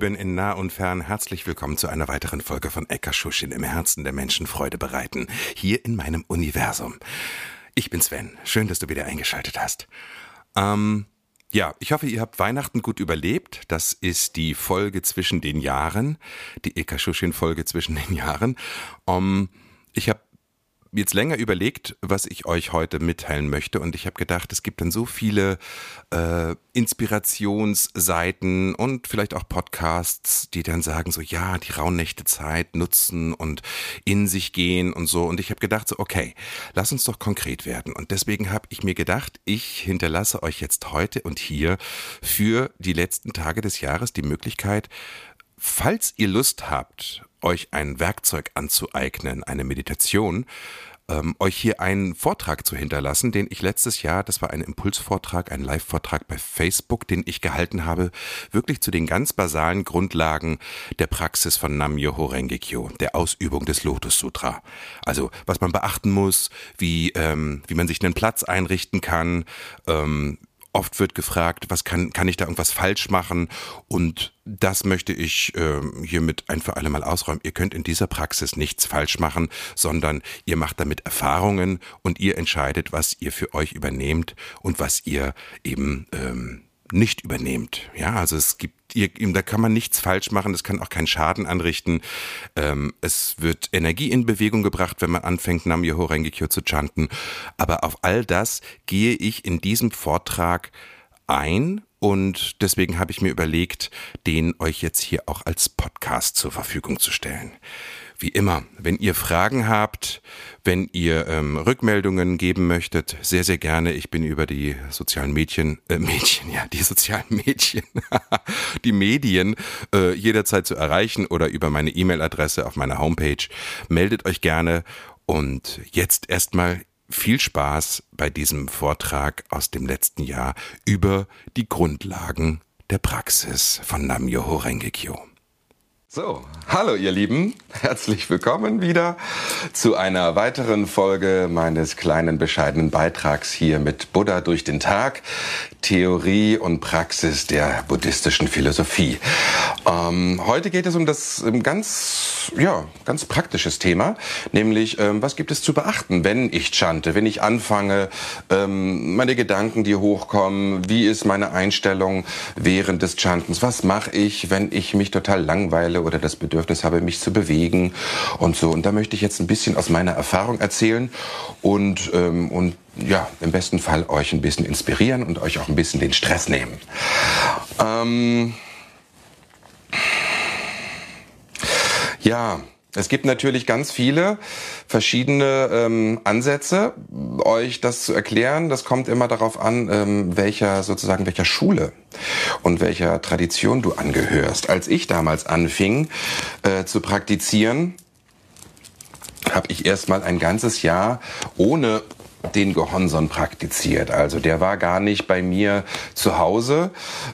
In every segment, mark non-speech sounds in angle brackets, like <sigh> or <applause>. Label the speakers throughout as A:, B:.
A: Lieben in nah und fern. Herzlich willkommen zu einer weiteren Folge von Eckerschuschin im Herzen der Menschen Freude bereiten. Hier in meinem Universum. Ich bin Sven. Schön, dass du wieder eingeschaltet hast. Ähm, ja, ich hoffe, ihr habt Weihnachten gut überlebt. Das ist die Folge zwischen den Jahren. Die Eckerschuschin-Folge zwischen den Jahren. Um, ich habe jetzt länger überlegt, was ich euch heute mitteilen möchte. Und ich habe gedacht, es gibt dann so viele äh, Inspirationsseiten und vielleicht auch Podcasts, die dann sagen so, ja, die Rauhnächte Zeit nutzen und in sich gehen und so. Und ich habe gedacht so, okay, lass uns doch konkret werden. Und deswegen habe ich mir gedacht, ich hinterlasse euch jetzt heute und hier für die letzten Tage des Jahres die Möglichkeit, falls ihr Lust habt, euch ein Werkzeug anzueignen, eine Meditation, ähm, euch hier einen Vortrag zu hinterlassen, den ich letztes Jahr, das war ein Impulsvortrag, ein Live-Vortrag bei Facebook, den ich gehalten habe, wirklich zu den ganz basalen Grundlagen der Praxis von Nam-Myoho Renge-Kyo, der Ausübung des Lotus Sutra. Also was man beachten muss, wie, ähm, wie man sich einen Platz einrichten kann, ähm, Oft wird gefragt, was kann, kann ich da irgendwas falsch machen? Und das möchte ich äh, hiermit ein für alle Mal ausräumen. Ihr könnt in dieser Praxis nichts falsch machen, sondern ihr macht damit Erfahrungen und ihr entscheidet, was ihr für euch übernehmt und was ihr eben ähm, nicht übernehmt. Ja, also es gibt, ihr, da kann man nichts falsch machen, es kann auch keinen Schaden anrichten. Ähm, es wird Energie in Bewegung gebracht, wenn man anfängt, Nam-Myoho Renge-Kyo zu chanten. Aber auf all das gehe ich in diesem Vortrag ein und deswegen habe ich mir überlegt, den euch jetzt hier auch als Podcast zur Verfügung zu stellen. Wie immer, wenn ihr Fragen habt, wenn ihr ähm, Rückmeldungen geben möchtet, sehr, sehr gerne. Ich bin über die sozialen Mädchen, äh, Mädchen, ja, die sozialen Mädchen, <laughs> die Medien äh, jederzeit zu erreichen oder über meine E-Mail-Adresse auf meiner Homepage. Meldet euch gerne und jetzt erstmal viel Spaß bei diesem Vortrag aus dem letzten Jahr über die Grundlagen der Praxis von Nam-Myoho Renge-Kyo. So, hallo ihr Lieben, herzlich willkommen wieder zu einer weiteren Folge meines kleinen bescheidenen Beitrags hier mit Buddha durch den Tag, Theorie und Praxis der buddhistischen Philosophie. Ähm, heute geht es um das um ganz, ja, ganz praktisches Thema, nämlich ähm, was gibt es zu beachten, wenn ich chante, wenn ich anfange, ähm, meine Gedanken, die hochkommen, wie ist meine Einstellung während des Chantens, was mache ich, wenn ich mich total langweile oder das Bedürfnis habe, mich zu bewegen und so. Und da möchte ich jetzt ein bisschen aus meiner Erfahrung erzählen und, ähm, und ja, im besten Fall euch ein bisschen inspirieren und euch auch ein bisschen den Stress nehmen. Ähm ja, es gibt natürlich ganz viele verschiedene ähm, Ansätze, euch das zu erklären. Das kommt immer darauf an, ähm, welcher sozusagen welcher Schule und welcher Tradition du angehörst. Als ich damals anfing äh, zu praktizieren, habe ich erstmal ein ganzes Jahr ohne den Gehonson praktiziert. Also der war gar nicht bei mir zu Hause.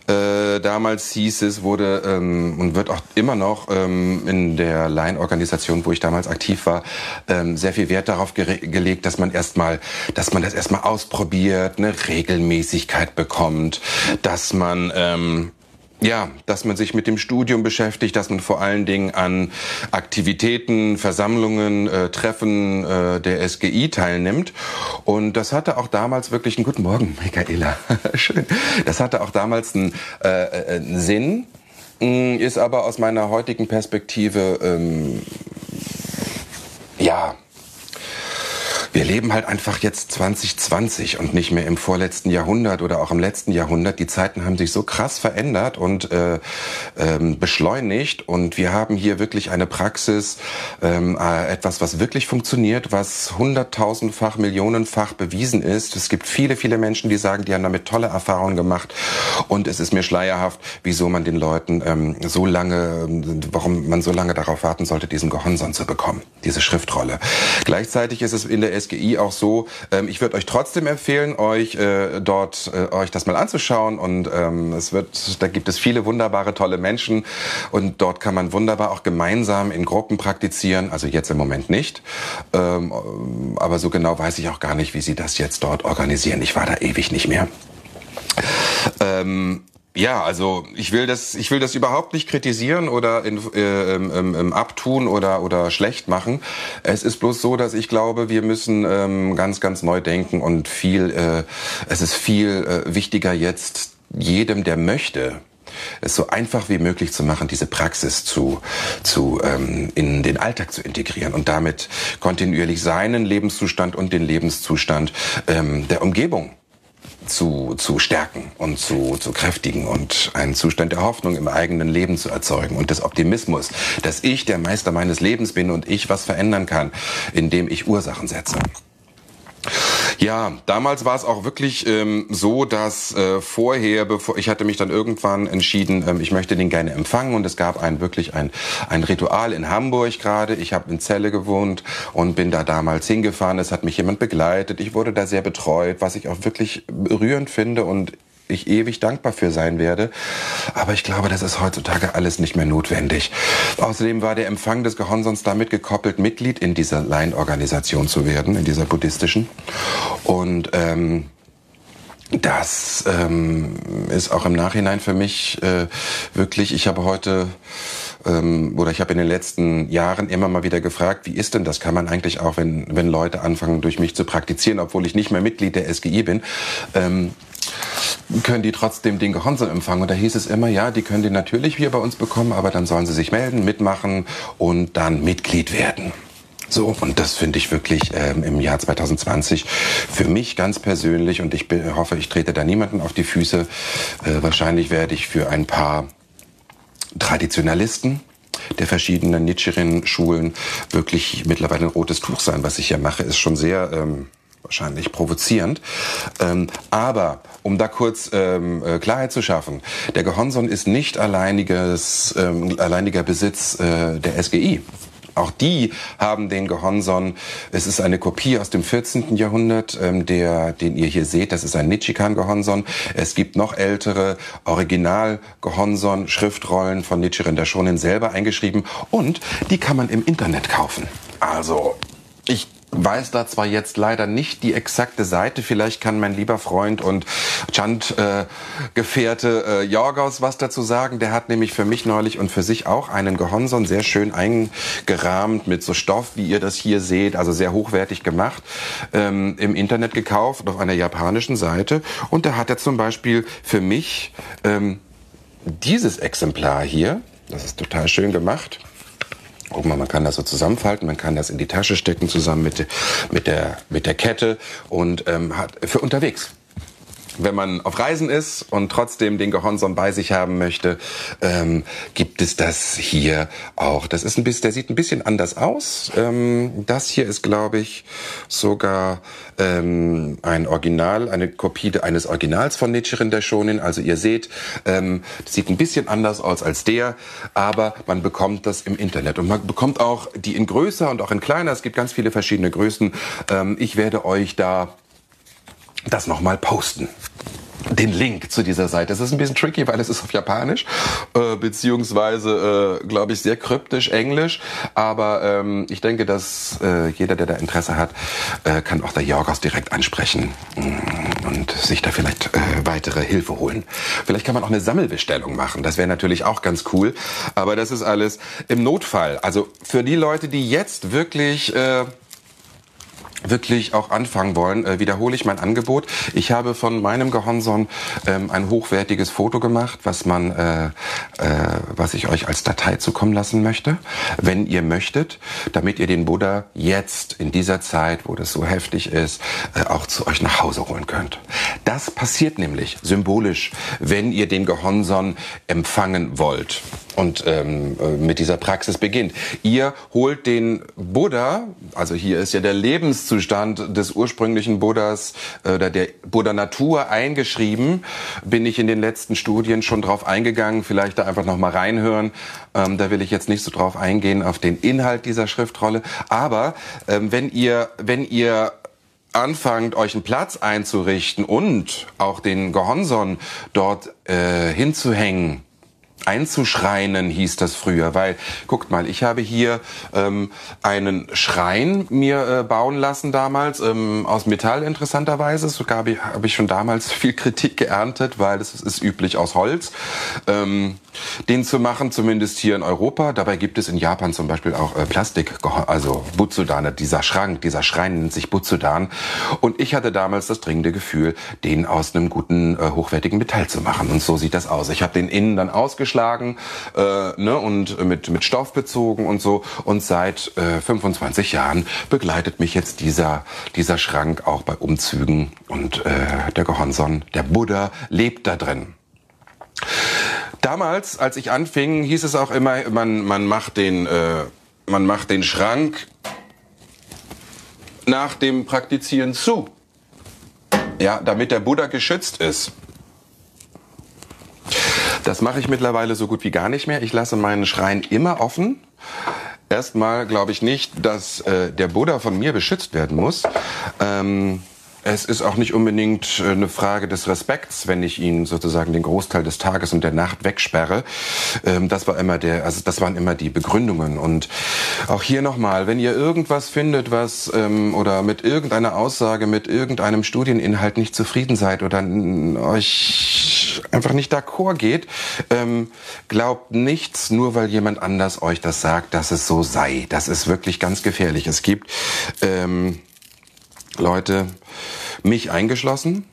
A: Äh, damals hieß es, wurde ähm, und wird auch immer noch ähm, in der Line-Organisation, wo ich damals aktiv war, ähm, sehr viel Wert darauf gelegt, dass man erstmal, dass man das erstmal ausprobiert, eine Regelmäßigkeit bekommt, dass man ähm, ja, dass man sich mit dem Studium beschäftigt, dass man vor allen Dingen an Aktivitäten, Versammlungen, äh, Treffen äh, der SGI teilnimmt. Und das hatte auch damals wirklich einen guten Morgen, Michaela. <laughs> Schön. Das hatte auch damals einen, äh, äh einen Sinn, mm, ist aber aus meiner heutigen Perspektive ähm, ja wir leben halt einfach jetzt 2020 und nicht mehr im vorletzten Jahrhundert oder auch im letzten Jahrhundert. Die Zeiten haben sich so krass verändert und äh, ähm, beschleunigt und wir haben hier wirklich eine Praxis, ähm, äh, etwas, was wirklich funktioniert, was hunderttausendfach, millionenfach bewiesen ist. Es gibt viele, viele Menschen, die sagen, die haben damit tolle Erfahrungen gemacht und es ist mir schleierhaft, wieso man den Leuten ähm, so lange, warum man so lange darauf warten sollte, diesen Gehonson zu bekommen, diese Schriftrolle. Gleichzeitig ist es in der SGI auch so, ähm, ich würde euch trotzdem empfehlen, euch äh, dort äh, euch das mal anzuschauen. Und ähm, es wird, da gibt es viele wunderbare, tolle Menschen. Und dort kann man wunderbar auch gemeinsam in Gruppen praktizieren, also jetzt im Moment nicht, ähm, aber so genau weiß ich auch gar nicht, wie sie das jetzt dort organisieren. Ich war da ewig nicht mehr. Ähm, ja, also ich will das, ich will das überhaupt nicht kritisieren oder in, äh, ähm, ähm, abtun oder oder schlecht machen. Es ist bloß so, dass ich glaube, wir müssen ähm, ganz ganz neu denken und viel. Äh, es ist viel äh, wichtiger jetzt jedem, der möchte, es so einfach wie möglich zu machen, diese Praxis zu, zu ähm, in den Alltag zu integrieren und damit kontinuierlich seinen Lebenszustand und den Lebenszustand ähm, der Umgebung zu, zu stärken und zu, zu kräftigen und einen Zustand der Hoffnung im eigenen Leben zu erzeugen und des Optimismus, dass ich der Meister meines Lebens bin und ich was verändern kann, indem ich Ursachen setze. Ja, damals war es auch wirklich ähm, so, dass äh, vorher, bevor ich hatte mich dann irgendwann entschieden, ähm, ich möchte den gerne empfangen und es gab ein wirklich ein ein Ritual in Hamburg gerade. Ich habe in Celle gewohnt und bin da damals hingefahren. Es hat mich jemand begleitet. Ich wurde da sehr betreut, was ich auch wirklich berührend finde und ich ewig dankbar für sein werde. Aber ich glaube, das ist heutzutage alles nicht mehr notwendig. Außerdem war der Empfang des Gehonsons damit gekoppelt, Mitglied in dieser Line-Organisation zu werden, in dieser buddhistischen. Und ähm, das ähm, ist auch im Nachhinein für mich äh, wirklich, ich habe heute ähm, oder ich habe in den letzten Jahren immer mal wieder gefragt, wie ist denn das? Kann man eigentlich auch, wenn, wenn Leute anfangen, durch mich zu praktizieren, obwohl ich nicht mehr Mitglied der SGI bin, ähm, können die trotzdem den Gehonsel empfangen. Und da hieß es immer, ja, die können den natürlich hier bei uns bekommen, aber dann sollen sie sich melden, mitmachen und dann Mitglied werden. So, und das finde ich wirklich ähm, im Jahr 2020 für mich ganz persönlich und ich hoffe, ich trete da niemanden auf die Füße. Äh, wahrscheinlich werde ich für ein paar Traditionalisten der verschiedenen Nichiren-Schulen wirklich mittlerweile ein rotes Tuch sein. Was ich hier mache, ist schon sehr ähm, wahrscheinlich provozierend. Ähm, aber um da kurz ähm, äh, Klarheit zu schaffen, der Gehonson ist nicht alleiniges, ähm, alleiniger Besitz äh, der SGI. Auch die haben den Gehonson. Es ist eine Kopie aus dem 14. Jahrhundert, ähm, der, den ihr hier seht. Das ist ein Nichikan-Gehonson. Es gibt noch ältere Original-Gehonson, Schriftrollen von Nichiren der Shonin selber eingeschrieben. Und die kann man im Internet kaufen. Also, ich weiß da zwar jetzt leider nicht die exakte Seite. Vielleicht kann mein lieber Freund und Chant-Gefährte äh, äh, Jorgos was dazu sagen. Der hat nämlich für mich neulich und für sich auch einen Gehonson sehr schön eingerahmt mit so Stoff, wie ihr das hier seht, also sehr hochwertig gemacht, ähm, im Internet gekauft auf einer japanischen Seite. Und da hat er zum Beispiel für mich ähm, dieses Exemplar hier, das ist total schön gemacht, Guck mal, man kann das so zusammenfalten, man kann das in die Tasche stecken zusammen mit, mit, der, mit der Kette und ähm, hat für unterwegs wenn man auf Reisen ist und trotzdem den Gehonson bei sich haben möchte, ähm, gibt es das hier auch. Das ist ein bisschen, der sieht ein bisschen anders aus. Ähm, das hier ist, glaube ich, sogar ähm, ein Original, eine Kopie eines Originals von Nichiren der Shonin. Also ihr seht, ähm, das sieht ein bisschen anders aus als der, aber man bekommt das im Internet und man bekommt auch die in größer und auch in kleiner. Es gibt ganz viele verschiedene Größen. Ähm, ich werde euch da das nochmal posten den Link zu dieser Seite. Es ist ein bisschen tricky, weil es ist auf Japanisch, äh, beziehungsweise, äh, glaube ich, sehr kryptisch Englisch. Aber ähm, ich denke, dass äh, jeder, der da Interesse hat, äh, kann auch der Jorgos direkt ansprechen mm, und sich da vielleicht äh, weitere Hilfe holen. Vielleicht kann man auch eine Sammelbestellung machen. Das wäre natürlich auch ganz cool. Aber das ist alles im Notfall. Also für die Leute, die jetzt wirklich... Äh, wirklich auch anfangen wollen, äh, wiederhole ich mein Angebot. Ich habe von meinem Gehonson ähm, ein hochwertiges Foto gemacht, was man, äh, äh, was ich euch als Datei zukommen lassen möchte, wenn ihr möchtet, damit ihr den Buddha jetzt in dieser Zeit, wo das so heftig ist, äh, auch zu euch nach Hause holen könnt. Das passiert nämlich symbolisch, wenn ihr den Gehonson empfangen wollt und ähm, äh, mit dieser Praxis beginnt. Ihr holt den Buddha, also hier ist ja der Lebenszustand des ursprünglichen Buddhas äh, oder der Buddha Natur eingeschrieben, bin ich in den letzten Studien schon drauf eingegangen, vielleicht da einfach noch mal reinhören. Ähm, da will ich jetzt nicht so drauf eingehen auf den Inhalt dieser Schriftrolle, aber ähm, wenn ihr wenn ihr anfangt, euch einen Platz einzurichten und auch den Gehonson dort äh, hinzuhängen, einzuschreinen, hieß das früher. Weil, guckt mal, ich habe hier ähm, einen Schrein mir äh, bauen lassen damals, ähm, aus Metall interessanterweise. Sogar habe ich, hab ich schon damals viel Kritik geerntet, weil es ist üblich aus Holz. Ähm, den zu machen, zumindest hier in Europa. Dabei gibt es in Japan zum Beispiel auch äh, Plastik, also Butsudan, dieser Schrank, dieser Schrein nennt sich Butsudan. Und ich hatte damals das dringende Gefühl, den aus einem guten, äh, hochwertigen Metall zu machen. Und so sieht das aus. Ich habe den innen dann ausgeschlagen äh, ne, und mit, mit Stoff bezogen und so. Und seit äh, 25 Jahren begleitet mich jetzt dieser, dieser Schrank auch bei Umzügen. Und äh, der Gehonson, der Buddha, lebt da drin. Damals, als ich anfing, hieß es auch immer, man, man, macht, den, äh, man macht den Schrank nach dem Praktizieren zu. Ja, damit der Buddha geschützt ist. Das mache ich mittlerweile so gut wie gar nicht mehr. Ich lasse meinen Schrein immer offen. Erstmal glaube ich nicht, dass äh, der Buddha von mir beschützt werden muss. Ähm, es ist auch nicht unbedingt äh, eine Frage des Respekts, wenn ich ihn sozusagen den Großteil des Tages und der Nacht wegsperre. Ähm, das war immer der, also das waren immer die Begründungen. Und auch hier nochmal, wenn ihr irgendwas findet, was ähm, oder mit irgendeiner Aussage, mit irgendeinem Studieninhalt nicht zufrieden seid oder euch einfach nicht d'accord geht, ähm, glaubt nichts, nur weil jemand anders euch das sagt, dass es so sei. Das ist wirklich ganz gefährlich. Es gibt ähm, Leute, mich eingeschlossen.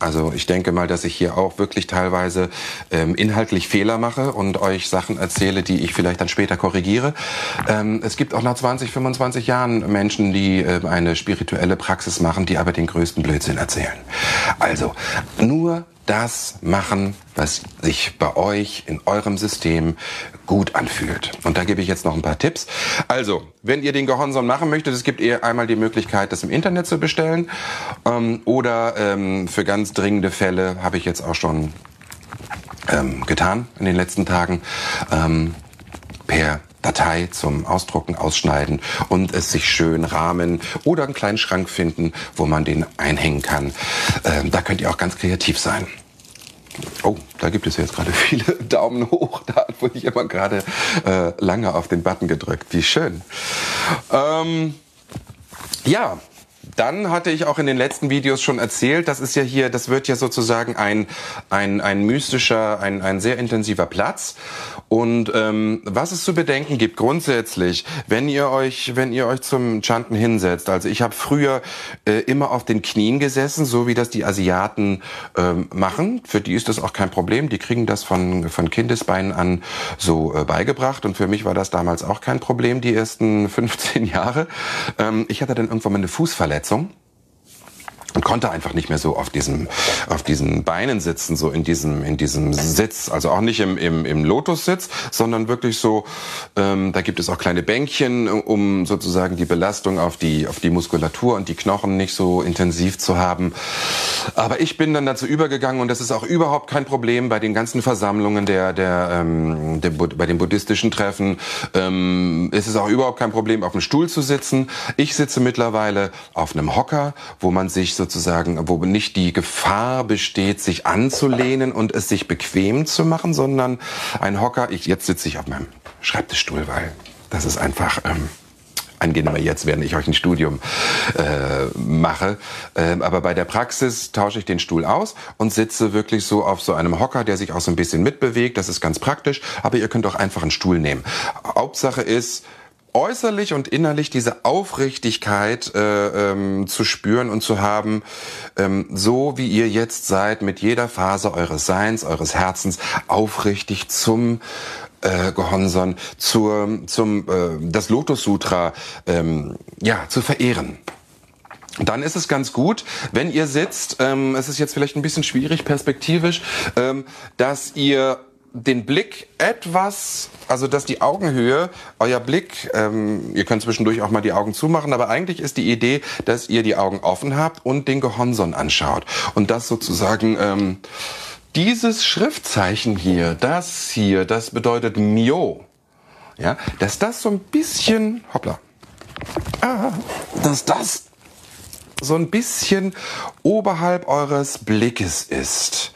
A: Also ich denke mal, dass ich hier auch wirklich teilweise ähm, inhaltlich Fehler mache und euch Sachen erzähle, die ich vielleicht dann später korrigiere. Ähm, es gibt auch nach 20, 25 Jahren Menschen, die äh, eine spirituelle Praxis machen, die aber den größten Blödsinn erzählen. Also nur das machen, was sich bei euch in eurem System gut anfühlt. Und da gebe ich jetzt noch ein paar Tipps. Also, wenn ihr den Gehonson machen möchtet, es gibt eher einmal die Möglichkeit, das im Internet zu bestellen. Ähm, oder ähm, für ganz dringende Fälle habe ich jetzt auch schon ähm, getan in den letzten Tagen. Ähm, per Datei zum Ausdrucken, Ausschneiden und es sich schön rahmen oder einen kleinen Schrank finden, wo man den einhängen kann. Ähm, da könnt ihr auch ganz kreativ sein. Oh, da gibt es jetzt gerade <laughs> viele Daumen hoch. Da hat wohl jemand gerade äh, lange auf den Button gedrückt. Wie schön. Ähm, ja, dann hatte ich auch in den letzten Videos schon erzählt, das ist ja hier, das wird ja sozusagen ein, ein, ein mystischer, ein, ein sehr intensiver Platz. Und ähm, was es zu bedenken gibt grundsätzlich, wenn ihr euch, wenn ihr euch zum Chanten hinsetzt. Also ich habe früher äh, immer auf den Knien gesessen, so wie das die Asiaten ähm, machen. Für die ist das auch kein Problem. Die kriegen das von, von Kindesbeinen an so äh, beigebracht. Und für mich war das damals auch kein Problem, die ersten <laughs> 15 Jahre. Ähm, ich hatte dann irgendwann mal eine Fußverletzung Verletzung und konnte einfach nicht mehr so auf diesem auf diesen Beinen sitzen so in diesem in diesem Sitz. Also auch nicht im im, im Lotussitz sondern wirklich so ähm, da gibt es auch kleine Bänkchen um sozusagen die Belastung auf die auf die Muskulatur und die Knochen nicht so intensiv zu haben. Aber ich bin dann dazu übergegangen und das ist auch überhaupt kein Problem bei den ganzen Versammlungen der der, ähm, der bei den buddhistischen Treffen. Ähm, ist es auch überhaupt kein Problem auf dem Stuhl zu sitzen. Ich sitze mittlerweile auf einem Hocker wo man sich sozusagen, wo nicht die Gefahr besteht, sich anzulehnen und es sich bequem zu machen, sondern ein Hocker, ich, jetzt sitze ich auf meinem Schreibtischstuhl, weil das ist einfach ähm, angenehmer jetzt, während ich euch ein Studium äh, mache. Ähm, aber bei der Praxis tausche ich den Stuhl aus und sitze wirklich so auf so einem Hocker, der sich auch so ein bisschen mitbewegt. Das ist ganz praktisch. Aber ihr könnt auch einfach einen Stuhl nehmen. Hauptsache ist, äußerlich und innerlich diese Aufrichtigkeit äh, ähm, zu spüren und zu haben, ähm, so wie ihr jetzt seid, mit jeder Phase eures Seins, eures Herzens, aufrichtig zum äh, Gehonson, zur, zum äh, das Lotus Sutra ähm, ja zu verehren. Dann ist es ganz gut, wenn ihr sitzt, ähm, es ist jetzt vielleicht ein bisschen schwierig perspektivisch, ähm, dass ihr den Blick etwas, also dass die Augenhöhe, euer Blick, ähm, ihr könnt zwischendurch auch mal die Augen zumachen, aber eigentlich ist die Idee, dass ihr die Augen offen habt und den Gehonson anschaut. Und das sozusagen, ähm, dieses Schriftzeichen hier, das hier, das bedeutet Mio. Ja, dass das so ein bisschen, hoppla, ah, dass das so ein bisschen oberhalb eures Blickes ist.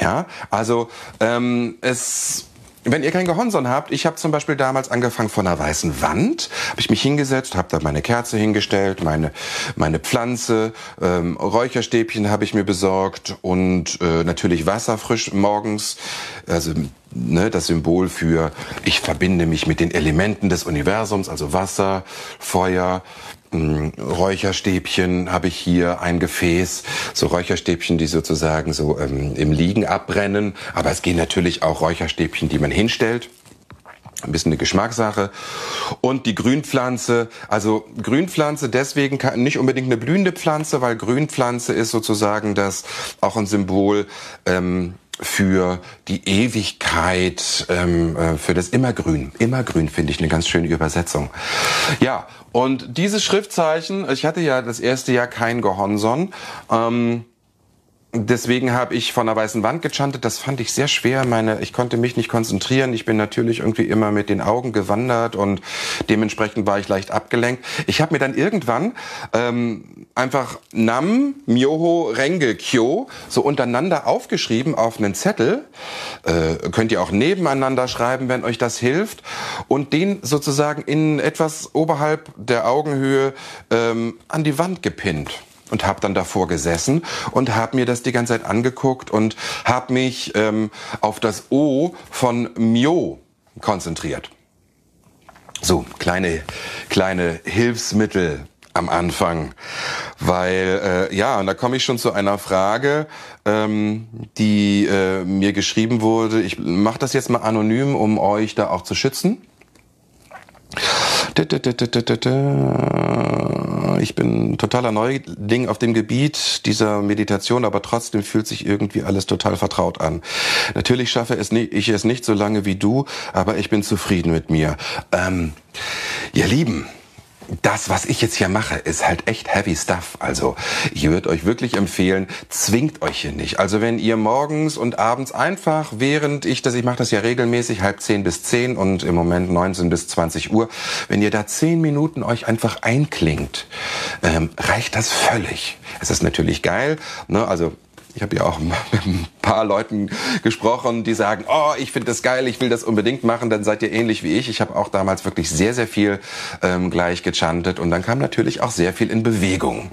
A: Ja, also ähm, es wenn ihr kein Gehonson habt, ich habe zum Beispiel damals angefangen von einer weißen Wand, habe ich mich hingesetzt, habe da meine Kerze hingestellt, meine meine Pflanze, ähm, Räucherstäbchen habe ich mir besorgt und äh, natürlich Wasser frisch morgens, also ne, das Symbol für ich verbinde mich mit den Elementen des Universums, also Wasser, Feuer, Räucherstäbchen habe ich hier, ein Gefäß, so Räucherstäbchen, die sozusagen so ähm, im Liegen abbrennen. Aber es gehen natürlich auch Räucherstäbchen, die man hinstellt. Ein bisschen eine Geschmackssache. Und die Grünpflanze, also Grünpflanze deswegen nicht unbedingt eine blühende Pflanze, weil Grünpflanze ist sozusagen das auch ein Symbol ähm, für die Ewigkeit, ähm, äh, für das Immergrün. Immergrün finde ich eine ganz schöne Übersetzung. Ja, und dieses Schriftzeichen, ich hatte ja das erste Jahr kein Gehonson. Ähm, Deswegen habe ich von der weißen Wand gechantet. Das fand ich sehr schwer. Meine, ich konnte mich nicht konzentrieren. Ich bin natürlich irgendwie immer mit den Augen gewandert und dementsprechend war ich leicht abgelenkt. Ich habe mir dann irgendwann ähm, einfach Nam, Myoho, Renge, Kyo so untereinander aufgeschrieben auf einen Zettel. Äh, könnt ihr auch nebeneinander schreiben, wenn euch das hilft. Und den sozusagen in etwas oberhalb der Augenhöhe ähm, an die Wand gepinnt und habe dann davor gesessen und habe mir das die ganze Zeit angeguckt und habe mich ähm, auf das O von Mio konzentriert. So, kleine, kleine Hilfsmittel am Anfang, weil äh, ja, und da komme ich schon zu einer Frage, ähm, die äh, mir geschrieben wurde. Ich mache das jetzt mal anonym, um euch da auch zu schützen. Ich bin totaler Neuling auf dem Gebiet dieser Meditation, aber trotzdem fühlt sich irgendwie alles total vertraut an. Natürlich schaffe ich es nicht so lange wie du, aber ich bin zufrieden mit mir. Ähm, ihr Lieben, das, was ich jetzt hier mache, ist halt echt heavy stuff. Also ich würde euch wirklich empfehlen, zwingt euch hier nicht. Also wenn ihr morgens und abends einfach, während ich das, ich mache das ja regelmäßig, halb zehn bis zehn und im Moment 19 bis 20 Uhr, wenn ihr da zehn Minuten euch einfach einklingt, ähm, reicht das völlig. Es ist natürlich geil, ne? also ich habe ja auch <laughs> mit ein paar Leuten gesprochen, die sagen, oh, ich finde das geil, ich will das unbedingt machen, dann seid ihr ähnlich wie ich. Ich habe auch damals wirklich sehr, sehr viel ähm, gleich gechantet und dann kam natürlich auch sehr viel in Bewegung.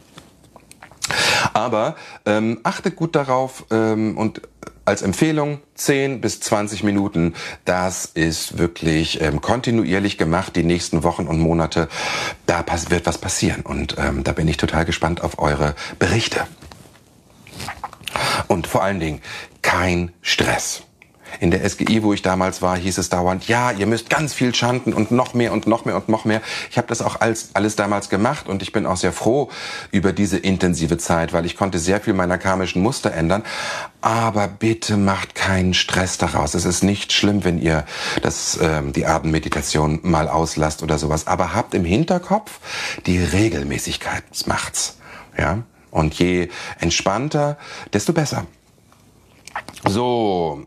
A: Aber ähm, achtet gut darauf ähm, und als Empfehlung 10 bis 20 Minuten. Das ist wirklich ähm, kontinuierlich gemacht die nächsten Wochen und Monate. Da wird was passieren und ähm, da bin ich total gespannt auf eure Berichte. Und vor allen Dingen kein Stress. In der SGI, wo ich damals war, hieß es dauernd, ja, ihr müsst ganz viel chanten und noch mehr und noch mehr und noch mehr. Ich habe das auch alles, alles damals gemacht und ich bin auch sehr froh über diese intensive Zeit, weil ich konnte sehr viel meiner karmischen Muster ändern. Aber bitte macht keinen Stress daraus. Es ist nicht schlimm, wenn ihr das, ähm, die Abendmeditation mal auslasst oder sowas. Aber habt im Hinterkopf, die Regelmäßigkeit macht's. Ja? Und je entspannter, desto besser. So,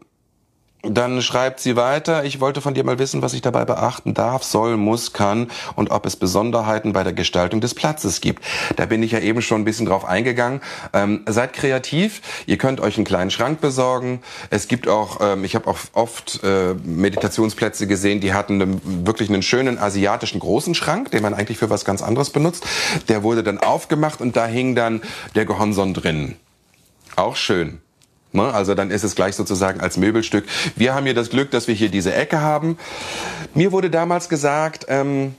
A: dann schreibt sie weiter, ich wollte von dir mal wissen, was ich dabei beachten darf, soll, muss, kann und ob es Besonderheiten bei der Gestaltung des Platzes gibt. Da bin ich ja eben schon ein bisschen drauf eingegangen. Ähm, seid kreativ, ihr könnt euch einen kleinen Schrank besorgen. Es gibt auch, ähm, ich habe auch oft äh, Meditationsplätze gesehen, die hatten einen, wirklich einen schönen asiatischen großen Schrank, den man eigentlich für was ganz anderes benutzt. Der wurde dann aufgemacht und da hing dann der Gehonson drin. Auch schön. Ne? Also dann ist es gleich sozusagen als Möbelstück. Wir haben hier das Glück, dass wir hier diese Ecke haben. Mir wurde damals gesagt, ähm,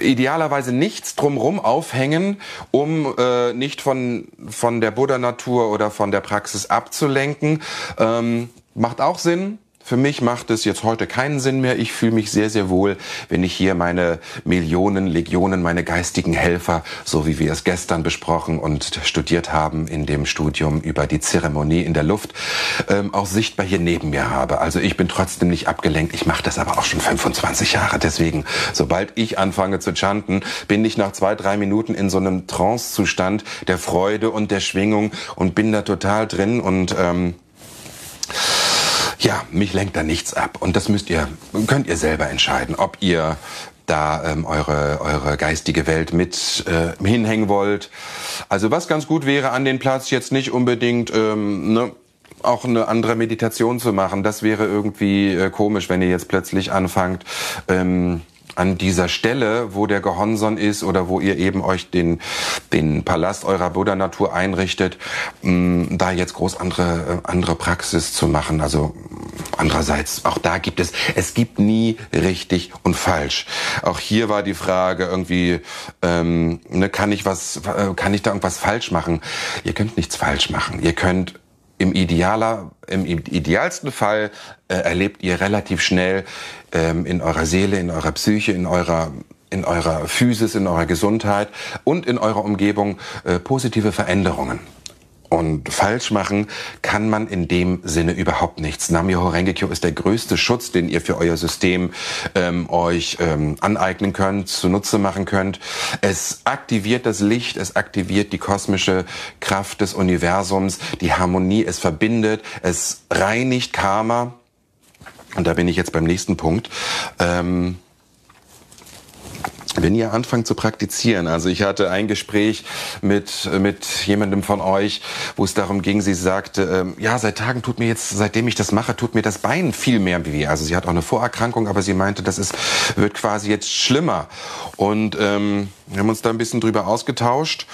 A: idealerweise nichts drumrum aufhängen, um äh, nicht von, von der Buddha-Natur oder von der Praxis abzulenken. Ähm, macht auch Sinn, für mich macht es jetzt heute keinen Sinn mehr. Ich fühle mich sehr, sehr wohl, wenn ich hier meine Millionen, Legionen, meine geistigen Helfer, so wie wir es gestern besprochen und studiert haben in dem Studium über die Zeremonie in der Luft, ähm, auch sichtbar hier neben mir habe. Also ich bin trotzdem nicht abgelenkt. Ich mache das aber auch schon 25 Jahre. Deswegen, sobald ich anfange zu chanten, bin ich nach zwei, drei Minuten in so einem Trance-Zustand der Freude und der Schwingung und bin da total drin und ähm, ja, mich lenkt da nichts ab. Und das müsst ihr, könnt ihr selber entscheiden, ob ihr da ähm, eure, eure geistige Welt mit äh, hinhängen wollt. Also was ganz gut wäre an den Platz jetzt nicht unbedingt ähm, ne, auch eine andere Meditation zu machen. Das wäre irgendwie äh, komisch, wenn ihr jetzt plötzlich anfangt. Ähm, an dieser Stelle, wo der Gehonson ist oder wo ihr eben euch den, den Palast eurer Buddha-Natur einrichtet, mh, da jetzt groß andere, äh, andere Praxis zu machen. Also andererseits, auch da gibt es, es gibt nie richtig und falsch. Auch hier war die Frage irgendwie, ähm, ne, kann ich was, äh, kann ich da irgendwas falsch machen? Ihr könnt nichts falsch machen. Ihr könnt im idealer, im idealsten Fall äh, erlebt ihr relativ schnell ähm, in eurer Seele, in eurer Psyche, in eurer in eurer Physis, in eurer Gesundheit und in eurer Umgebung äh, positive Veränderungen. Und falsch machen kann man in dem Sinne überhaupt nichts. Namyoho Rengekyo ist der größte Schutz, den ihr für euer System ähm, euch ähm, aneignen könnt, zunutze machen könnt. Es aktiviert das Licht, es aktiviert die kosmische Kraft des Universums, die Harmonie, es verbindet, es reinigt Karma. Und da bin ich jetzt beim nächsten Punkt. Ähm, wenn ihr anfangt zu praktizieren, also ich hatte ein Gespräch mit, mit jemandem von euch, wo es darum ging, sie sagte, ähm, ja, seit Tagen tut mir jetzt, seitdem ich das mache, tut mir das Bein viel mehr weh. Also sie hat auch eine Vorerkrankung, aber sie meinte, das ist, wird quasi jetzt schlimmer. Und ähm, wir haben uns da ein bisschen drüber ausgetauscht,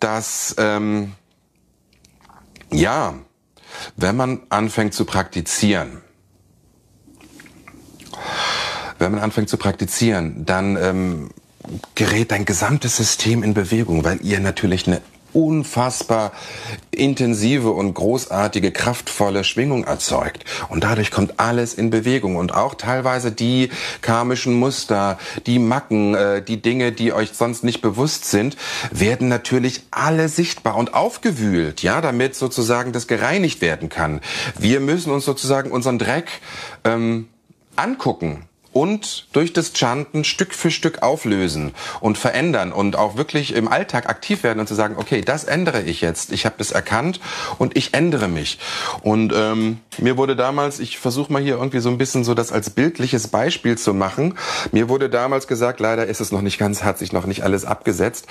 A: dass, ähm, ja, wenn man anfängt zu praktizieren, wenn man anfängt zu praktizieren, dann ähm, gerät dein gesamtes System in Bewegung, weil ihr natürlich eine unfassbar intensive und großartige, kraftvolle Schwingung erzeugt. Und dadurch kommt alles in Bewegung. Und auch teilweise die karmischen Muster, die Macken, äh, die Dinge, die euch sonst nicht bewusst sind, werden natürlich alle sichtbar und aufgewühlt, ja, damit sozusagen das gereinigt werden kann. Wir müssen uns sozusagen unseren Dreck ähm, angucken und durch das Chanten Stück für Stück auflösen und verändern und auch wirklich im Alltag aktiv werden und zu sagen, okay, das ändere ich jetzt. Ich habe das erkannt und ich ändere mich. Und ähm, mir wurde damals, ich versuche mal hier irgendwie so ein bisschen so das als bildliches Beispiel zu machen. Mir wurde damals gesagt, leider ist es noch nicht ganz, hat sich noch nicht alles abgesetzt.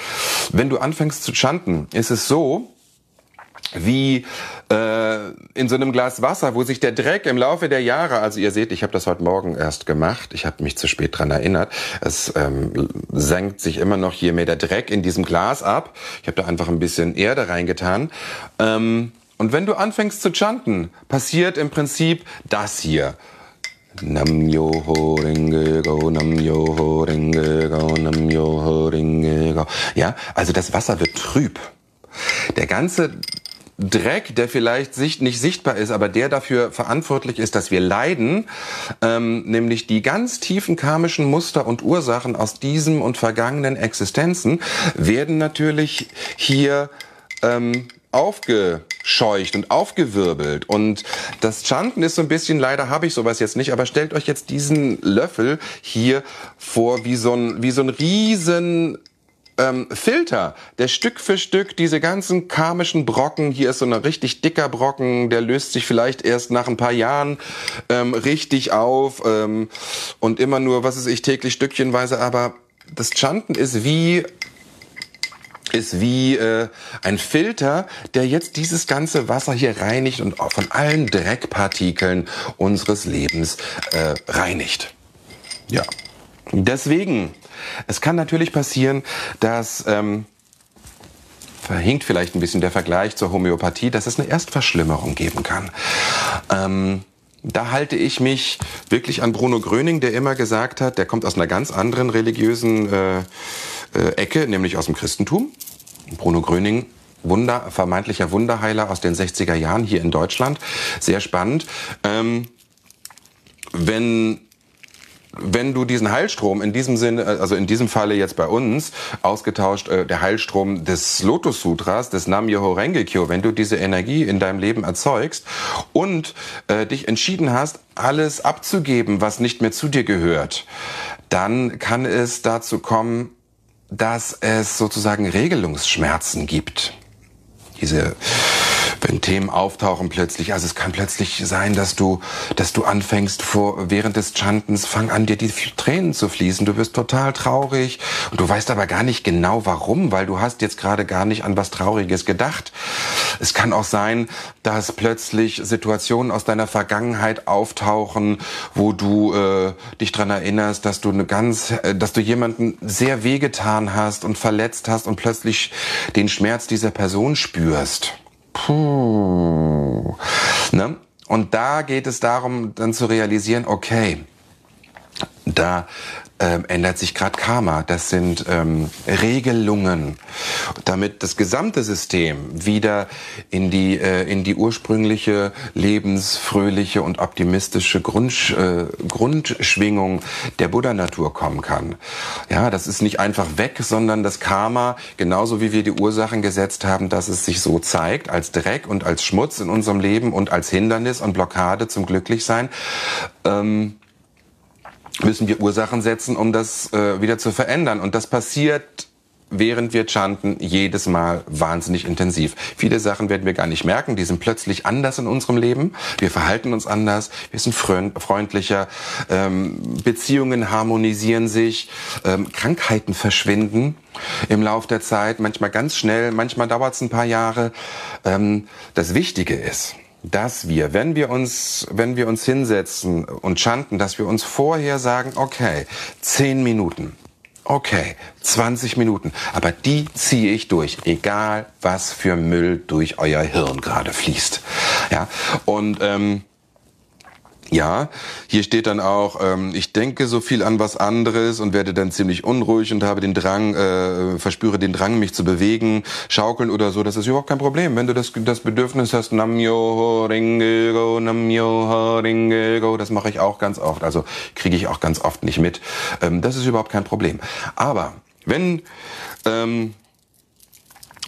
A: Wenn du anfängst zu chanten, ist es so, wie äh, in so einem Glas Wasser, wo sich der Dreck im Laufe der Jahre, also ihr seht, ich habe das heute Morgen erst gemacht, ich habe mich zu spät dran erinnert, es ähm, senkt sich immer noch hier mehr der Dreck in diesem Glas ab. Ich habe da einfach ein bisschen Erde reingetan. Ähm, und wenn du anfängst zu chanten, passiert im Prinzip das hier. Nam yo ho ringe go, nam yo ho ringe go, nam yo ho ringe go. Ja, also das Wasser wird trüb. Der ganze Dreck, der vielleicht nicht sichtbar ist, aber der dafür verantwortlich ist, dass wir leiden, ähm, nämlich die ganz tiefen karmischen Muster und Ursachen aus diesem und vergangenen Existenzen, werden natürlich hier ähm, aufgescheucht und aufgewirbelt. Und das Chanten ist so ein bisschen, leider habe ich sowas jetzt nicht, aber stellt euch jetzt diesen Löffel hier vor wie so ein, wie so ein riesen ähm, Filter, der Stück für Stück diese ganzen karmischen Brocken, hier ist so ein richtig dicker Brocken, der löst sich vielleicht erst nach ein paar Jahren ähm, richtig auf ähm, und immer nur, was ist ich, täglich stückchenweise, aber das Chanten ist wie ist wie äh, ein Filter, der jetzt dieses ganze Wasser hier reinigt und von allen Dreckpartikeln unseres Lebens äh, reinigt. Ja. Deswegen es kann natürlich passieren, dass ähm, verhinkt vielleicht ein bisschen der Vergleich zur Homöopathie, dass es eine Erstverschlimmerung geben kann. Ähm, da halte ich mich wirklich an Bruno Gröning, der immer gesagt hat, der kommt aus einer ganz anderen religiösen äh, äh, Ecke, nämlich aus dem Christentum. Bruno Gröning Wunder, vermeintlicher Wunderheiler aus den 60er Jahren hier in Deutschland. Sehr spannend. Ähm, wenn wenn du diesen Heilstrom in diesem Sinne, also in diesem Falle jetzt bei uns, ausgetauscht, äh, der Heilstrom des Lotus Sutras, des Nam Myoho Renge Kyo, wenn du diese Energie in deinem Leben erzeugst und äh, dich entschieden hast, alles abzugeben, was nicht mehr zu dir gehört, dann kann es dazu kommen, dass es sozusagen Regelungsschmerzen gibt. Diese wenn Themen auftauchen plötzlich. Also es kann plötzlich sein, dass du, dass du anfängst vor, während des Chantens, fang an, dir die Tränen zu fließen. Du wirst total traurig und du weißt aber gar nicht genau warum, weil du hast jetzt gerade gar nicht an was Trauriges gedacht. Es kann auch sein, dass plötzlich Situationen aus deiner Vergangenheit auftauchen, wo du äh, dich dran erinnerst, dass du eine ganz, äh, dass du jemanden sehr wehgetan hast und verletzt hast und plötzlich den Schmerz dieser Person spürst. Puh. Ne? Und da geht es darum, dann zu realisieren, okay, da ähm, ändert sich gerade Karma. Das sind ähm, Regelungen, damit das gesamte System wieder in die äh, in die ursprüngliche lebensfröhliche und optimistische Grund, äh, Grundschwingung der Buddha-Natur kommen kann. Ja, das ist nicht einfach weg, sondern das Karma, genauso wie wir die Ursachen gesetzt haben, dass es sich so zeigt als Dreck und als Schmutz in unserem Leben und als Hindernis und Blockade zum Glücklichsein. Ähm, müssen wir Ursachen setzen, um das äh, wieder zu verändern. Und das passiert während wir chanten, jedes Mal wahnsinnig intensiv. Viele Sachen werden wir gar nicht merken, die sind plötzlich anders in unserem Leben. Wir verhalten uns anders, wir sind freundlicher, ähm, Beziehungen harmonisieren sich, ähm, Krankheiten verschwinden im Lauf der Zeit, manchmal ganz schnell, manchmal dauert es ein paar Jahre. Ähm, das Wichtige ist, dass wir, wenn wir uns, wenn wir uns hinsetzen und chanten, dass wir uns vorher sagen, okay, zehn Minuten, okay, 20 Minuten, aber die ziehe ich durch, egal was für Müll durch euer Hirn gerade fließt. Ja, und ähm, ja, hier steht dann auch, ähm, ich denke so viel an was anderes und werde dann ziemlich unruhig und habe den Drang, äh, verspüre den Drang, mich zu bewegen, schaukeln oder so. Das ist überhaupt kein Problem. Wenn du das, das Bedürfnis hast, Namyo Ringego, Namyo Ringego, das mache ich auch ganz oft. Also kriege ich auch ganz oft nicht mit. Ähm, das ist überhaupt kein Problem. Aber wenn ähm,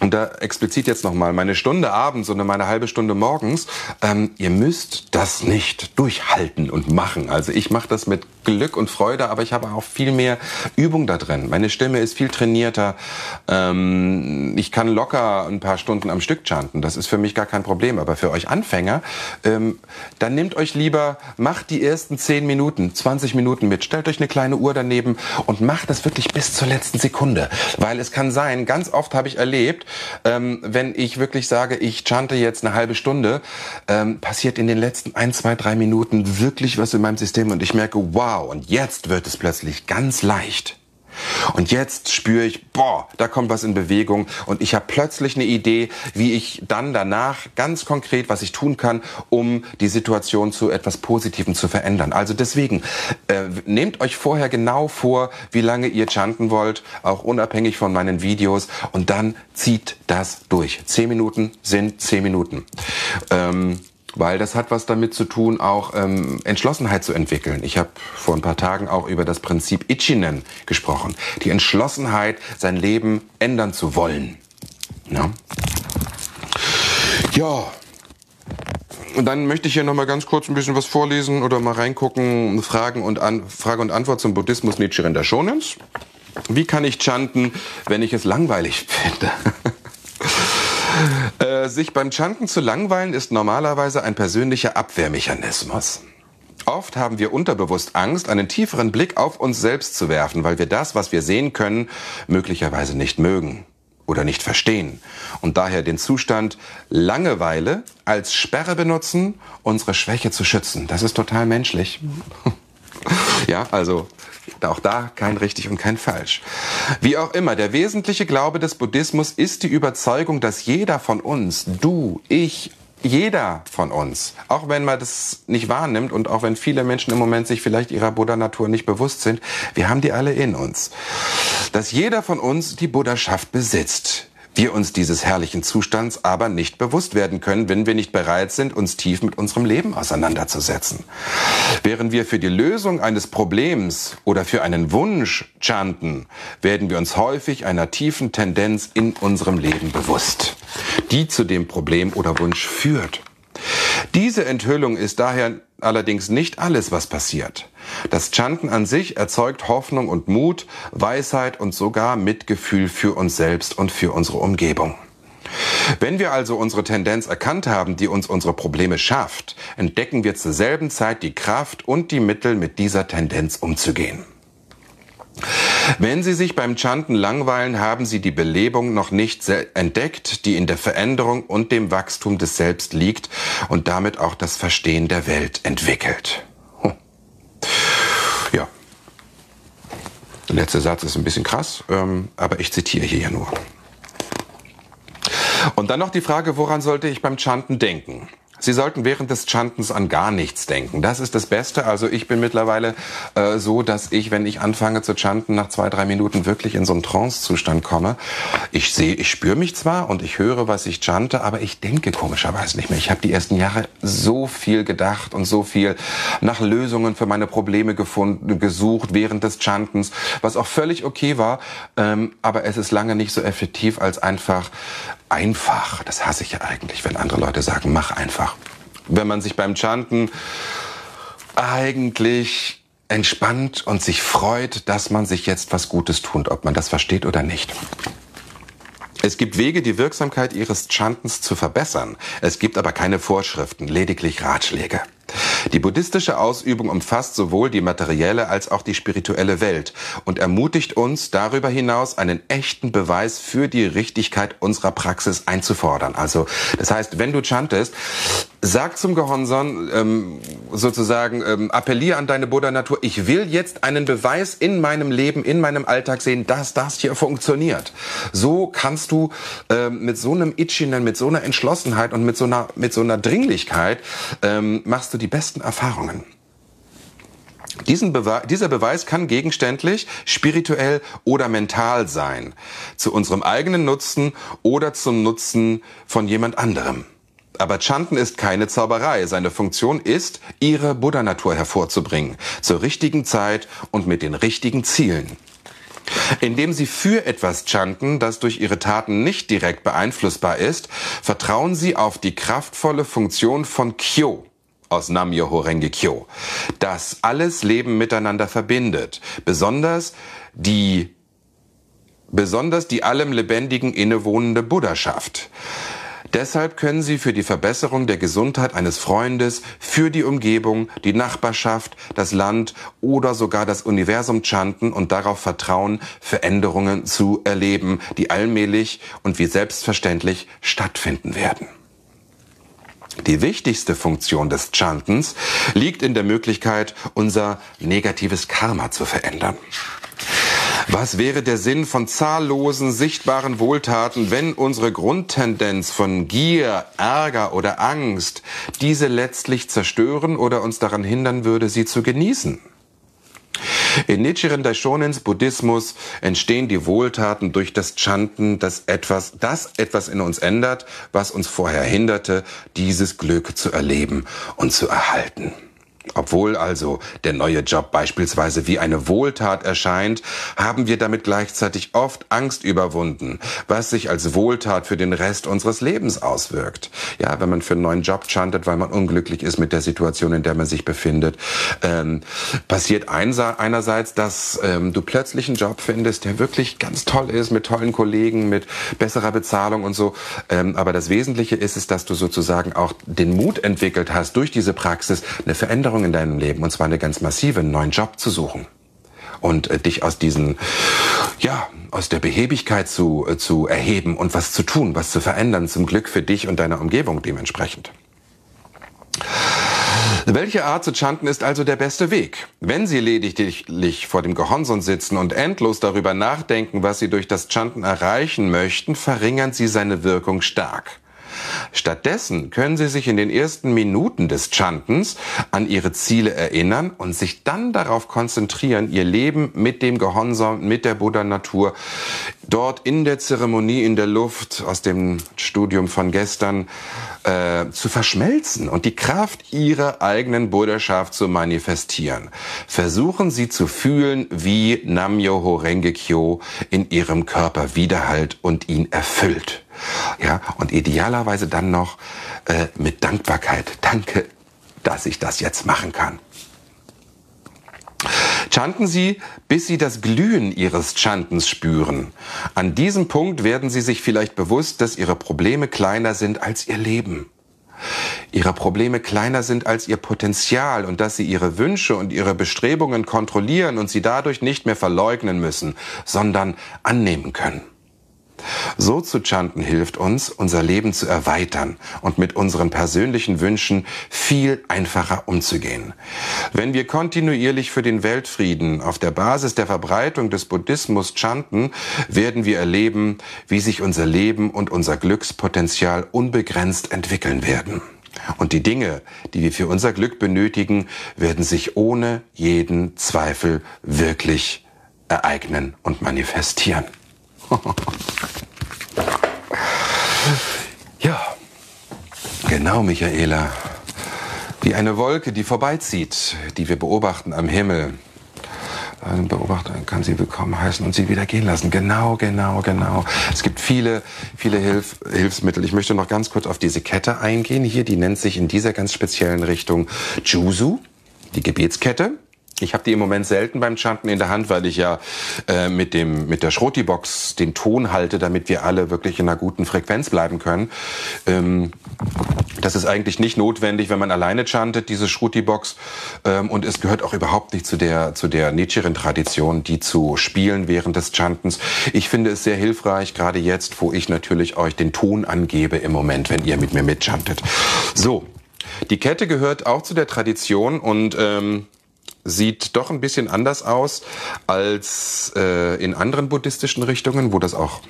A: und da explizit jetzt nochmal, meine Stunde abends oder meine halbe Stunde morgens, ähm, ihr müsst das nicht durchhalten und machen. Also ich mache das mit Glück und Freude, aber ich habe auch viel mehr Übung da drin. Meine Stimme ist viel trainierter. Ähm, ich kann locker ein paar Stunden am Stück chanten. Das ist für mich gar kein Problem. Aber für euch Anfänger, ähm, dann nehmt euch lieber, macht die ersten 10 Minuten, 20 Minuten mit. Stellt euch eine kleine Uhr daneben und macht das wirklich bis zur letzten Sekunde. Weil es kann sein, ganz oft habe ich erlebt, ähm, wenn ich wirklich sage, ich chante jetzt eine halbe Stunde, ähm, passiert in den letzten ein, zwei, drei Minuten wirklich was in meinem System und ich merke, wow, und jetzt wird es plötzlich ganz leicht. Und jetzt spüre ich, boah, da kommt was in Bewegung und ich habe plötzlich eine Idee, wie ich dann danach ganz konkret, was ich tun kann, um die Situation zu etwas Positivem zu verändern. Also deswegen, äh, nehmt euch vorher genau vor, wie lange ihr chanten wollt, auch unabhängig von meinen Videos und dann zieht das durch. Zehn Minuten sind zehn Minuten. Ähm, weil das hat was damit zu tun, auch ähm, Entschlossenheit zu entwickeln. Ich habe vor ein paar Tagen auch über das Prinzip Ichinen gesprochen. Die Entschlossenheit, sein Leben ändern zu wollen. Ja. ja. Und dann möchte ich hier noch mal ganz kurz ein bisschen was vorlesen oder mal reingucken. Fragen und An Frage und Antwort zum Buddhismus Nichiren der Shonens. Wie kann ich chanten, wenn ich es langweilig <laughs> finde? Äh, sich beim Chanten zu langweilen ist normalerweise ein persönlicher Abwehrmechanismus. Oft haben wir unterbewusst Angst, einen tieferen Blick auf uns selbst zu werfen, weil wir das, was wir sehen können, möglicherweise nicht mögen oder nicht verstehen und daher den Zustand Langeweile als Sperre benutzen, unsere Schwäche zu schützen. Das ist total menschlich. <laughs> ja, also auch da kein richtig und kein falsch. Wie auch immer, der wesentliche Glaube des Buddhismus ist die Überzeugung, dass jeder von uns, du, ich, jeder von uns, auch wenn man das nicht wahrnimmt und auch wenn viele Menschen im Moment sich vielleicht ihrer Buddha-Natur nicht bewusst sind, wir haben die alle in uns. Dass jeder von uns die Buddhaschaft besitzt wir uns dieses herrlichen Zustands aber nicht bewusst werden können, wenn wir nicht bereit sind, uns tief mit unserem Leben auseinanderzusetzen. Während wir für die Lösung eines Problems oder für einen Wunsch chanten, werden wir uns häufig einer tiefen Tendenz in unserem Leben bewusst, die zu dem Problem oder Wunsch führt. Diese Enthüllung ist daher allerdings nicht alles, was passiert. Das Chanten an sich erzeugt Hoffnung und Mut, Weisheit und sogar Mitgefühl für uns selbst und für unsere Umgebung. Wenn wir also unsere Tendenz erkannt haben, die uns unsere Probleme schafft, entdecken wir zur selben Zeit die Kraft und die Mittel, mit dieser Tendenz umzugehen. Wenn Sie sich beim Chanten langweilen, haben Sie die Belebung noch nicht entdeckt, die in der Veränderung und dem Wachstum des Selbst liegt und damit auch das Verstehen der Welt entwickelt. Hm. Ja. Der letzte Satz ist ein bisschen krass, ähm, aber ich zitiere hier ja nur. Und dann noch die Frage, woran sollte ich beim Chanten denken? Sie sollten während des Chantens an gar nichts denken. Das ist das Beste. Also ich bin mittlerweile äh, so, dass ich, wenn ich anfange zu chanten, nach zwei, drei Minuten wirklich in so einen Trance-Zustand komme. Ich sehe, ich spüre mich zwar und ich höre, was ich chante, aber ich denke komischerweise nicht mehr. Ich habe die ersten Jahre so viel gedacht und so viel nach Lösungen für meine Probleme gefunden, gesucht während des Chantens, was auch völlig okay war. Ähm, aber es ist lange nicht so effektiv als einfach einfach. Das hasse ich ja eigentlich, wenn andere Leute sagen, mach einfach. Wenn man sich beim Chanten eigentlich entspannt und sich freut, dass man sich jetzt was Gutes tut, ob man das versteht oder nicht. Es gibt Wege, die Wirksamkeit Ihres Chantens zu verbessern. Es gibt aber keine Vorschriften, lediglich Ratschläge. Die buddhistische Ausübung umfasst sowohl die materielle als auch die spirituelle Welt und ermutigt uns darüber hinaus einen echten Beweis für die Richtigkeit unserer Praxis einzufordern. Also das heißt, wenn du chantest, sag zum Gehonson ähm, sozusagen, ähm, appelliere an deine Buddha-Natur, ich will jetzt einen Beweis in meinem Leben, in meinem Alltag sehen, dass das hier funktioniert. So kannst du ähm, mit so einem Ichinen, mit so einer Entschlossenheit und mit so einer, mit so einer Dringlichkeit ähm, machst du die besten Erfahrungen. Bewe dieser Beweis kann gegenständlich, spirituell oder mental sein, zu unserem eigenen Nutzen oder zum Nutzen von jemand anderem. Aber Chanten ist keine Zauberei. Seine Funktion ist, ihre Buddha-Natur hervorzubringen, zur richtigen Zeit und mit den richtigen Zielen. Indem sie für etwas chanten, das durch ihre Taten nicht direkt beeinflussbar ist, vertrauen sie auf die kraftvolle Funktion von Kyo, aus Nam-myoho Renge Kyo, das alles Leben miteinander verbindet, besonders die besonders die allem Lebendigen innewohnende Buddhaschaft. Deshalb können Sie für die Verbesserung der Gesundheit eines Freundes, für die Umgebung, die Nachbarschaft, das Land oder sogar das Universum chanten und darauf vertrauen, Veränderungen zu erleben, die allmählich und wie selbstverständlich stattfinden werden. Die wichtigste Funktion des Chantens liegt in der Möglichkeit, unser negatives Karma zu verändern. Was wäre der Sinn von zahllosen sichtbaren Wohltaten, wenn unsere Grundtendenz von Gier, Ärger oder Angst diese letztlich zerstören oder uns daran hindern würde, sie zu genießen? In Nichiren Daishonins Buddhismus entstehen die Wohltaten durch das Chanten, das etwas, das etwas in uns ändert, was uns vorher hinderte, dieses Glück zu erleben und zu erhalten. Obwohl also der neue Job beispielsweise wie eine Wohltat erscheint, haben wir damit gleichzeitig oft Angst überwunden, was sich als Wohltat für den Rest unseres Lebens auswirkt. Ja, wenn man für einen neuen Job chantet, weil man unglücklich ist mit der Situation, in der man sich befindet, ähm, passiert einerseits, dass ähm, du plötzlich einen Job findest, der wirklich ganz toll ist, mit tollen Kollegen, mit besserer Bezahlung und so. Ähm, aber das Wesentliche ist es, dass du sozusagen auch den Mut entwickelt hast, durch diese Praxis eine Veränderung Veränderung in deinem Leben, und zwar eine ganz massive, einen neuen Job zu suchen und äh, dich aus diesen, ja, aus der Behebigkeit zu, äh, zu erheben und was zu tun, was zu verändern, zum Glück für dich und deine Umgebung dementsprechend. Welche Art zu chanten ist also der beste Weg? Wenn Sie lediglich vor dem Gehonson sitzen und endlos darüber nachdenken, was Sie durch das Chanten erreichen möchten, verringern Sie seine Wirkung stark. Stattdessen können Sie sich in den ersten Minuten des Chantens an Ihre Ziele erinnern und sich dann darauf konzentrieren, Ihr Leben mit dem Gehonsam, mit der Buddha-Natur, dort in der Zeremonie, in der Luft, aus dem Studium von gestern, äh, zu verschmelzen und die Kraft Ihrer eigenen Buddhaschaft zu manifestieren. Versuchen Sie zu fühlen, wie Nam-Myoho Renge Kyo in Ihrem Körper widerhallt und ihn erfüllt. Ja, und idealerweise dann noch äh, mit Dankbarkeit. Danke, dass ich das jetzt machen kann. Chanten Sie, bis Sie das Glühen Ihres Chantens spüren. An diesem Punkt werden Sie sich vielleicht bewusst, dass Ihre Probleme kleiner sind als Ihr Leben. Ihre Probleme kleiner sind als Ihr Potenzial und dass Sie Ihre Wünsche und Ihre Bestrebungen kontrollieren und sie dadurch nicht mehr verleugnen müssen, sondern annehmen können. So zu chanten hilft uns, unser Leben zu erweitern und mit unseren persönlichen Wünschen viel einfacher umzugehen. Wenn wir kontinuierlich für den Weltfrieden auf der Basis der Verbreitung des Buddhismus chanten, werden wir erleben, wie sich unser Leben und unser Glückspotenzial unbegrenzt entwickeln werden. Und die Dinge, die wir für unser Glück benötigen, werden sich ohne jeden Zweifel wirklich ereignen und manifestieren. <laughs> ja, genau, Michaela. Wie eine Wolke, die vorbeizieht, die wir beobachten am Himmel. Ein Beobachter kann sie willkommen heißen und sie wieder gehen lassen. Genau, genau, genau. Es gibt viele, viele Hilf Hilfsmittel. Ich möchte noch ganz kurz auf diese Kette eingehen. Hier, die nennt sich in dieser ganz speziellen Richtung Jusu, die Gebetskette. Ich habe die im Moment selten beim Chanten in der Hand, weil ich ja äh, mit dem mit der Schroti-Box den Ton halte, damit wir alle wirklich in einer guten Frequenz bleiben können. Ähm, das ist eigentlich nicht notwendig, wenn man alleine chantet, diese Shruti-Box. Ähm, und es gehört auch überhaupt nicht zu der, zu der Nichiren-Tradition, die zu spielen während des Chantens. Ich finde es sehr hilfreich, gerade jetzt, wo ich natürlich euch den Ton angebe im Moment, wenn ihr mit mir mitchantet. So, die Kette gehört auch zu der Tradition und ähm, sieht doch ein bisschen anders aus als äh, in anderen buddhistischen Richtungen, wo das auch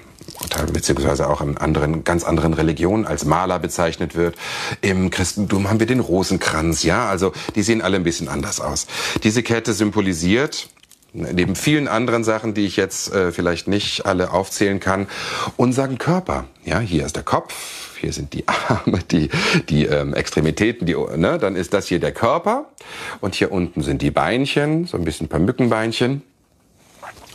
A: beziehungsweise auch in anderen, ganz anderen Religionen als Maler bezeichnet wird. Im Christentum haben wir den Rosenkranz, ja, also die sehen alle ein bisschen anders aus. Diese Kette symbolisiert neben vielen anderen Sachen, die ich jetzt äh, vielleicht nicht alle aufzählen kann, unseren Körper. Ja, hier ist der Kopf, hier sind die <laughs> Arme, die, die ähm, Extremitäten, die, ne? dann ist das hier der Körper und hier unten sind die Beinchen, so ein bisschen ein paar Mückenbeinchen.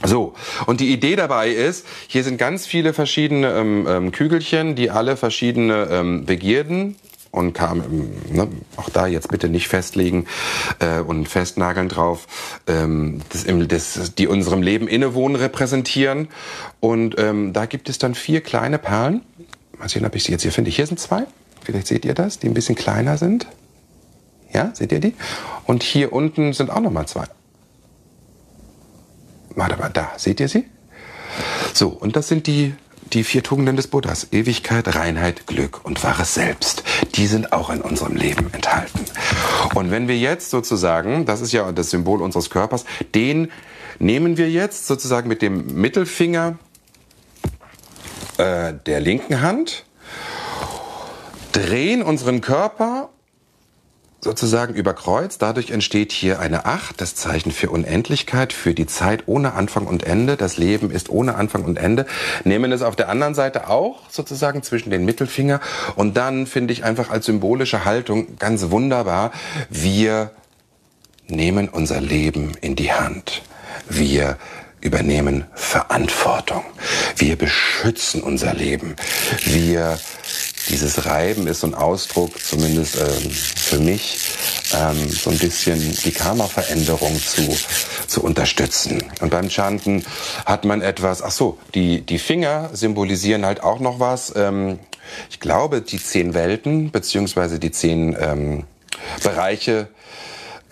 A: So, und die Idee dabei ist, hier sind ganz viele verschiedene ähm, ähm, Kügelchen, die alle verschiedene ähm, Begierden und kam, ähm, ne, auch da jetzt bitte nicht festlegen äh, und festnageln drauf, ähm, das, das, die unserem Leben innewohnen repräsentieren. Und ähm, da gibt es dann vier kleine Perlen, Mal sehen, ob ich sie jetzt hier finde. Hier sind zwei. Vielleicht seht ihr das, die ein bisschen kleiner sind. Ja, seht ihr die? Und hier unten sind auch noch mal zwei. Warte mal, da, seht ihr sie? So, und das sind die, die vier Tugenden des Buddhas. Ewigkeit, Reinheit, Glück und wahres Selbst. Die sind auch in unserem Leben enthalten. Und wenn wir jetzt sozusagen, das ist ja das Symbol unseres Körpers, den nehmen wir jetzt sozusagen mit dem Mittelfinger äh, der linken Hand, drehen unseren Körper sozusagen über Kreuz. Dadurch entsteht hier eine Acht, das Zeichen für Unendlichkeit, für die Zeit ohne Anfang und Ende. Das Leben ist ohne Anfang und Ende. Nehmen es auf der anderen Seite auch sozusagen zwischen den Mittelfinger. Und dann finde ich einfach als symbolische Haltung ganz wunderbar, wir nehmen unser Leben in die Hand. Wir übernehmen Verantwortung. Wir beschützen unser Leben. Wir, dieses Reiben ist so ein Ausdruck, zumindest ähm, für mich, ähm, so ein bisschen die Karma-Veränderung zu, zu unterstützen. Und beim Chanten hat man etwas, ach so, die, die Finger symbolisieren halt auch noch was. Ähm, ich glaube, die zehn Welten, beziehungsweise die zehn ähm, Bereiche,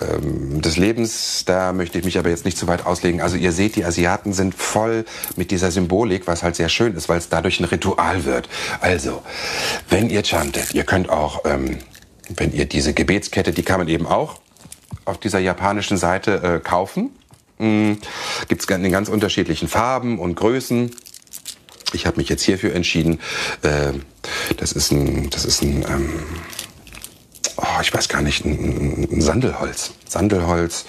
A: ähm, des Lebens. Da möchte ich mich aber jetzt nicht zu weit auslegen. Also ihr seht, die Asiaten sind voll mit dieser Symbolik, was halt sehr schön ist, weil es dadurch ein Ritual wird. Also, wenn ihr chantet, ihr könnt auch, ähm, wenn ihr diese Gebetskette, die kann man eben auch auf dieser japanischen Seite äh, kaufen. Mhm. Gibt es in ganz unterschiedlichen Farben und Größen. Ich habe mich jetzt hierfür entschieden. Äh, das ist ein, das ist ein, ähm, oh, ich weiß gar nicht, ein, ein Sandelholz. Sandelholz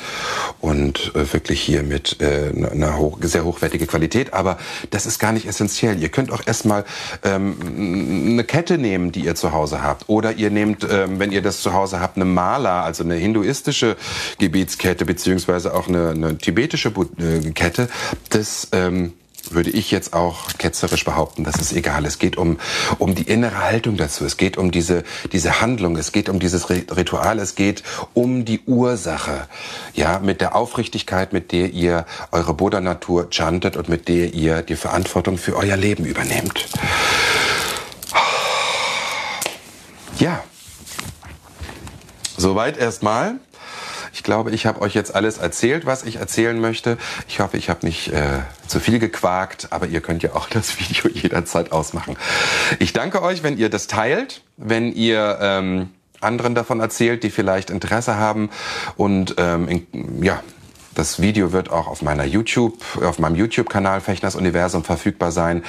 A: und äh, wirklich hier mit äh, einer hoch, sehr hochwertige Qualität. Aber das ist gar nicht essentiell. Ihr könnt auch erstmal ähm, eine Kette nehmen, die ihr zu Hause habt. Oder ihr nehmt, ähm, wenn ihr das zu Hause habt, eine Mala, also eine hinduistische Gebetskette, beziehungsweise auch eine, eine tibetische äh, Kette. Das ähm, würde ich jetzt auch ketzerisch behaupten, dass es egal. Es geht um, um die innere Haltung dazu. Es geht um diese, diese Handlung. Es geht um dieses Ritual. Es geht um die Ursache. Ja, mit der Aufrichtigkeit, mit der ihr eure Buddha-Natur chantet und mit der ihr die Verantwortung für euer Leben übernehmt. Ja. Soweit erstmal. Ich glaube, ich habe euch jetzt alles erzählt, was ich erzählen möchte. Ich hoffe, ich habe nicht äh, zu viel gequakt, aber ihr könnt ja auch <laughs> das Video jederzeit ausmachen. Ich danke euch, wenn ihr das teilt, wenn ihr ähm, anderen davon erzählt, die vielleicht Interesse haben und ähm, in, ja, das Video wird auch auf meiner YouTube, auf meinem YouTube-Kanal Fechners Universum verfügbar sein.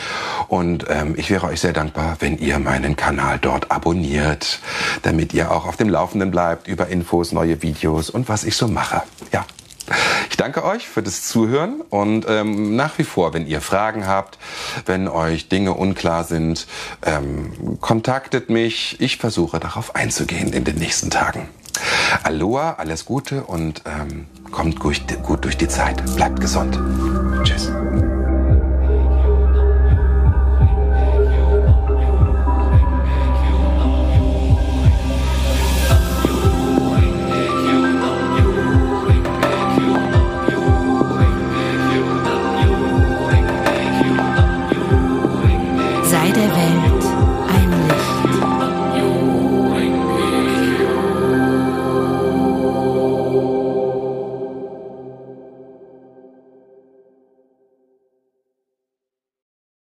A: Und ähm, ich wäre euch sehr dankbar, wenn ihr meinen Kanal dort abonniert, damit ihr auch auf dem Laufenden bleibt über Infos, neue Videos und was ich so mache. Ja. Ich danke euch für das Zuhören und ähm, nach wie vor, wenn ihr Fragen habt, wenn euch Dinge unklar sind, ähm, kontaktet mich. Ich versuche darauf einzugehen in den nächsten Tagen. Aloha, alles Gute und ähm, kommt gut, durch die Zeit. Bleibt gesund. Tschüss.